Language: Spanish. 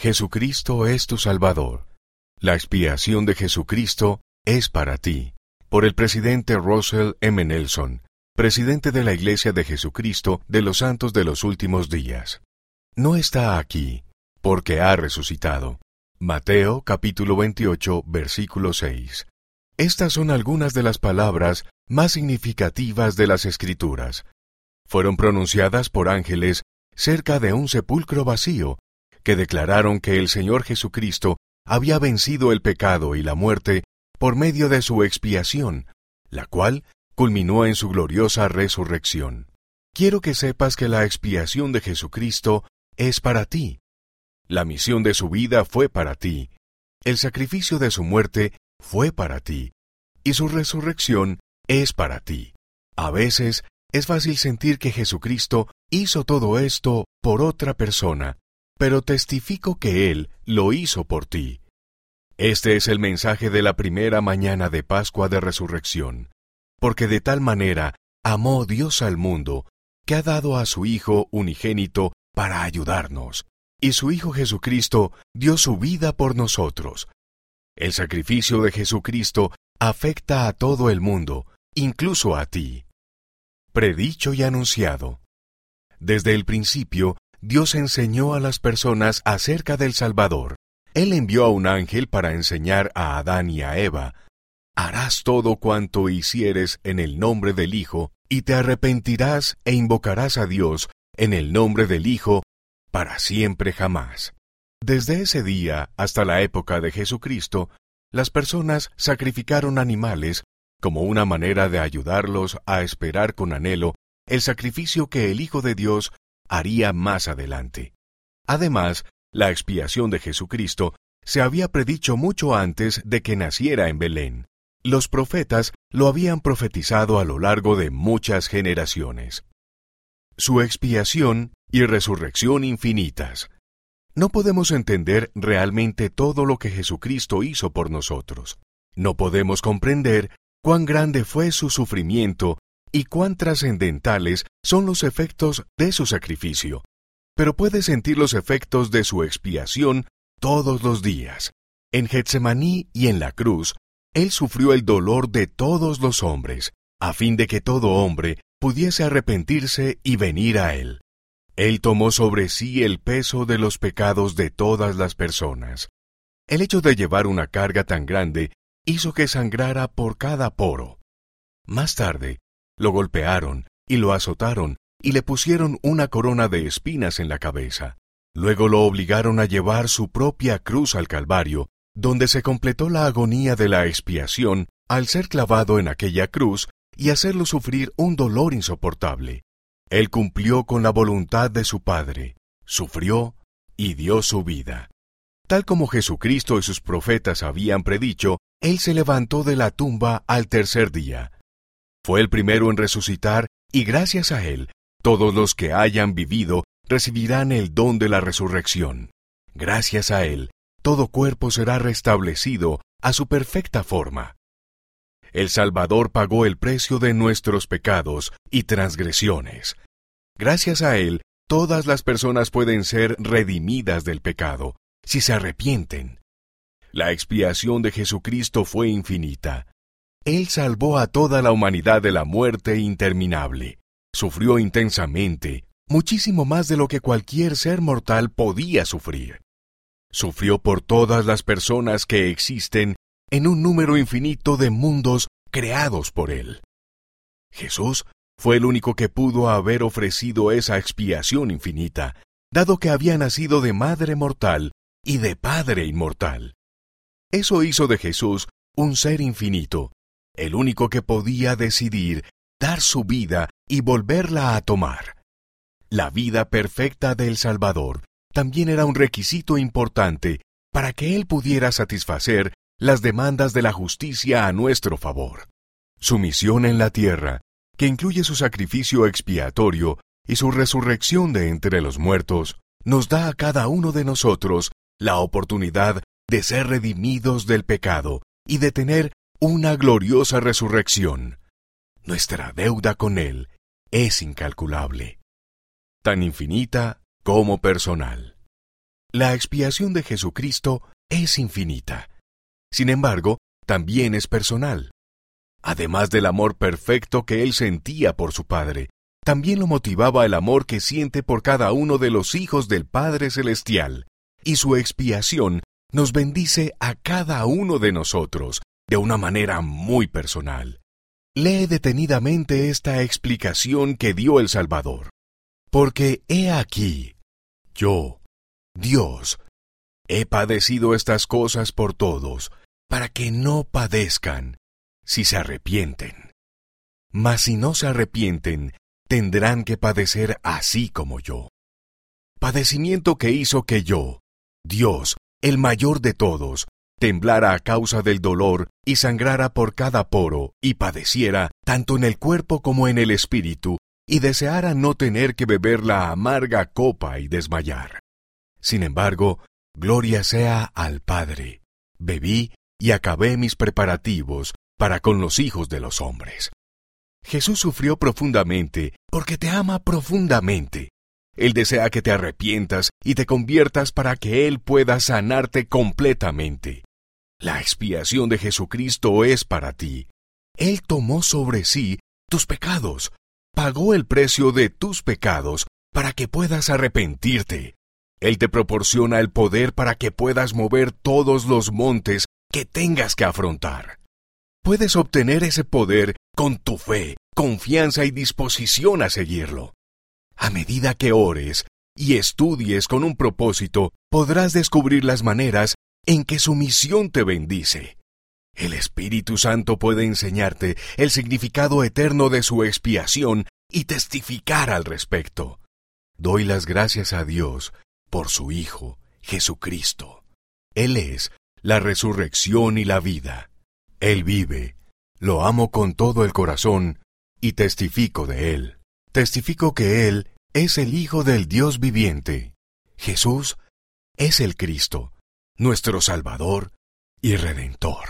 Jesucristo es tu Salvador. La expiación de Jesucristo es para ti. Por el presidente Russell M. Nelson, presidente de la Iglesia de Jesucristo de los Santos de los Últimos Días. No está aquí, porque ha resucitado. Mateo capítulo 28, versículo 6. Estas son algunas de las palabras más significativas de las Escrituras. Fueron pronunciadas por ángeles cerca de un sepulcro vacío, que declararon que el Señor Jesucristo había vencido el pecado y la muerte por medio de su expiación, la cual culminó en su gloriosa resurrección. Quiero que sepas que la expiación de Jesucristo es para ti. La misión de su vida fue para ti. El sacrificio de su muerte fue para ti. Y su resurrección es para ti. A veces es fácil sentir que Jesucristo hizo todo esto por otra persona, pero testifico que Él lo hizo por ti. Este es el mensaje de la primera mañana de Pascua de Resurrección, porque de tal manera amó Dios al mundo, que ha dado a su Hijo unigénito para ayudarnos, y su Hijo Jesucristo dio su vida por nosotros. El sacrificio de Jesucristo afecta a todo el mundo, incluso a ti. Predicho y anunciado. Desde el principio, Dios enseñó a las personas acerca del Salvador. Él envió a un ángel para enseñar a Adán y a Eva, harás todo cuanto hicieres en el nombre del Hijo, y te arrepentirás e invocarás a Dios en el nombre del Hijo para siempre jamás. Desde ese día hasta la época de Jesucristo, las personas sacrificaron animales como una manera de ayudarlos a esperar con anhelo el sacrificio que el Hijo de Dios haría más adelante. Además, la expiación de Jesucristo se había predicho mucho antes de que naciera en Belén. Los profetas lo habían profetizado a lo largo de muchas generaciones. Su expiación y resurrección infinitas. No podemos entender realmente todo lo que Jesucristo hizo por nosotros. No podemos comprender cuán grande fue su sufrimiento y cuán trascendentales son los efectos de su sacrificio, pero puede sentir los efectos de su expiación todos los días. En Getsemaní y en la cruz, Él sufrió el dolor de todos los hombres, a fin de que todo hombre pudiese arrepentirse y venir a Él. Él tomó sobre sí el peso de los pecados de todas las personas. El hecho de llevar una carga tan grande hizo que sangrara por cada poro. Más tarde, lo golpearon y lo azotaron y le pusieron una corona de espinas en la cabeza. Luego lo obligaron a llevar su propia cruz al Calvario, donde se completó la agonía de la expiación al ser clavado en aquella cruz y hacerlo sufrir un dolor insoportable. Él cumplió con la voluntad de su Padre, sufrió y dio su vida. Tal como Jesucristo y sus profetas habían predicho, Él se levantó de la tumba al tercer día. Fue el primero en resucitar y gracias a Él, todos los que hayan vivido recibirán el don de la resurrección. Gracias a Él, todo cuerpo será restablecido a su perfecta forma. El Salvador pagó el precio de nuestros pecados y transgresiones. Gracias a Él, todas las personas pueden ser redimidas del pecado, si se arrepienten. La expiación de Jesucristo fue infinita. Él salvó a toda la humanidad de la muerte interminable. Sufrió intensamente, muchísimo más de lo que cualquier ser mortal podía sufrir. Sufrió por todas las personas que existen en un número infinito de mundos creados por Él. Jesús fue el único que pudo haber ofrecido esa expiación infinita, dado que había nacido de madre mortal y de Padre inmortal. Eso hizo de Jesús un ser infinito, el único que podía decidir dar su vida y volverla a tomar. La vida perfecta del Salvador también era un requisito importante para que Él pudiera satisfacer las demandas de la justicia a nuestro favor. Su misión en la tierra, que incluye su sacrificio expiatorio y su resurrección de entre los muertos, nos da a cada uno de nosotros la oportunidad de ser redimidos del pecado y de tener una gloriosa resurrección. Nuestra deuda con Él es incalculable, tan infinita como personal. La expiación de Jesucristo es infinita. Sin embargo, también es personal. Además del amor perfecto que él sentía por su Padre, también lo motivaba el amor que siente por cada uno de los hijos del Padre Celestial, y su expiación nos bendice a cada uno de nosotros de una manera muy personal. Lee detenidamente esta explicación que dio el Salvador. Porque he aquí, yo, Dios, he padecido estas cosas por todos, para que no padezcan, si se arrepienten. Mas si no se arrepienten, tendrán que padecer así como yo. Padecimiento que hizo que yo, Dios, el mayor de todos, temblara a causa del dolor y sangrara por cada poro y padeciera tanto en el cuerpo como en el espíritu y deseara no tener que beber la amarga copa y desmayar. Sin embargo, gloria sea al Padre. Bebí y acabé mis preparativos para con los hijos de los hombres. Jesús sufrió profundamente porque te ama profundamente él desea que te arrepientas y te conviertas para que Él pueda sanarte completamente. La expiación de Jesucristo es para ti. Él tomó sobre sí tus pecados, pagó el precio de tus pecados para que puedas arrepentirte. Él te proporciona el poder para que puedas mover todos los montes que tengas que afrontar. Puedes obtener ese poder con tu fe, confianza y disposición a seguirlo. A medida que ores y estudies con un propósito, podrás descubrir las maneras en que su misión te bendice. El Espíritu Santo puede enseñarte el significado eterno de su expiación y testificar al respecto. Doy las gracias a Dios por su Hijo, Jesucristo. Él es la resurrección y la vida. Él vive, lo amo con todo el corazón y testifico de Él testifico que Él es el Hijo del Dios viviente. Jesús es el Cristo, nuestro Salvador y Redentor.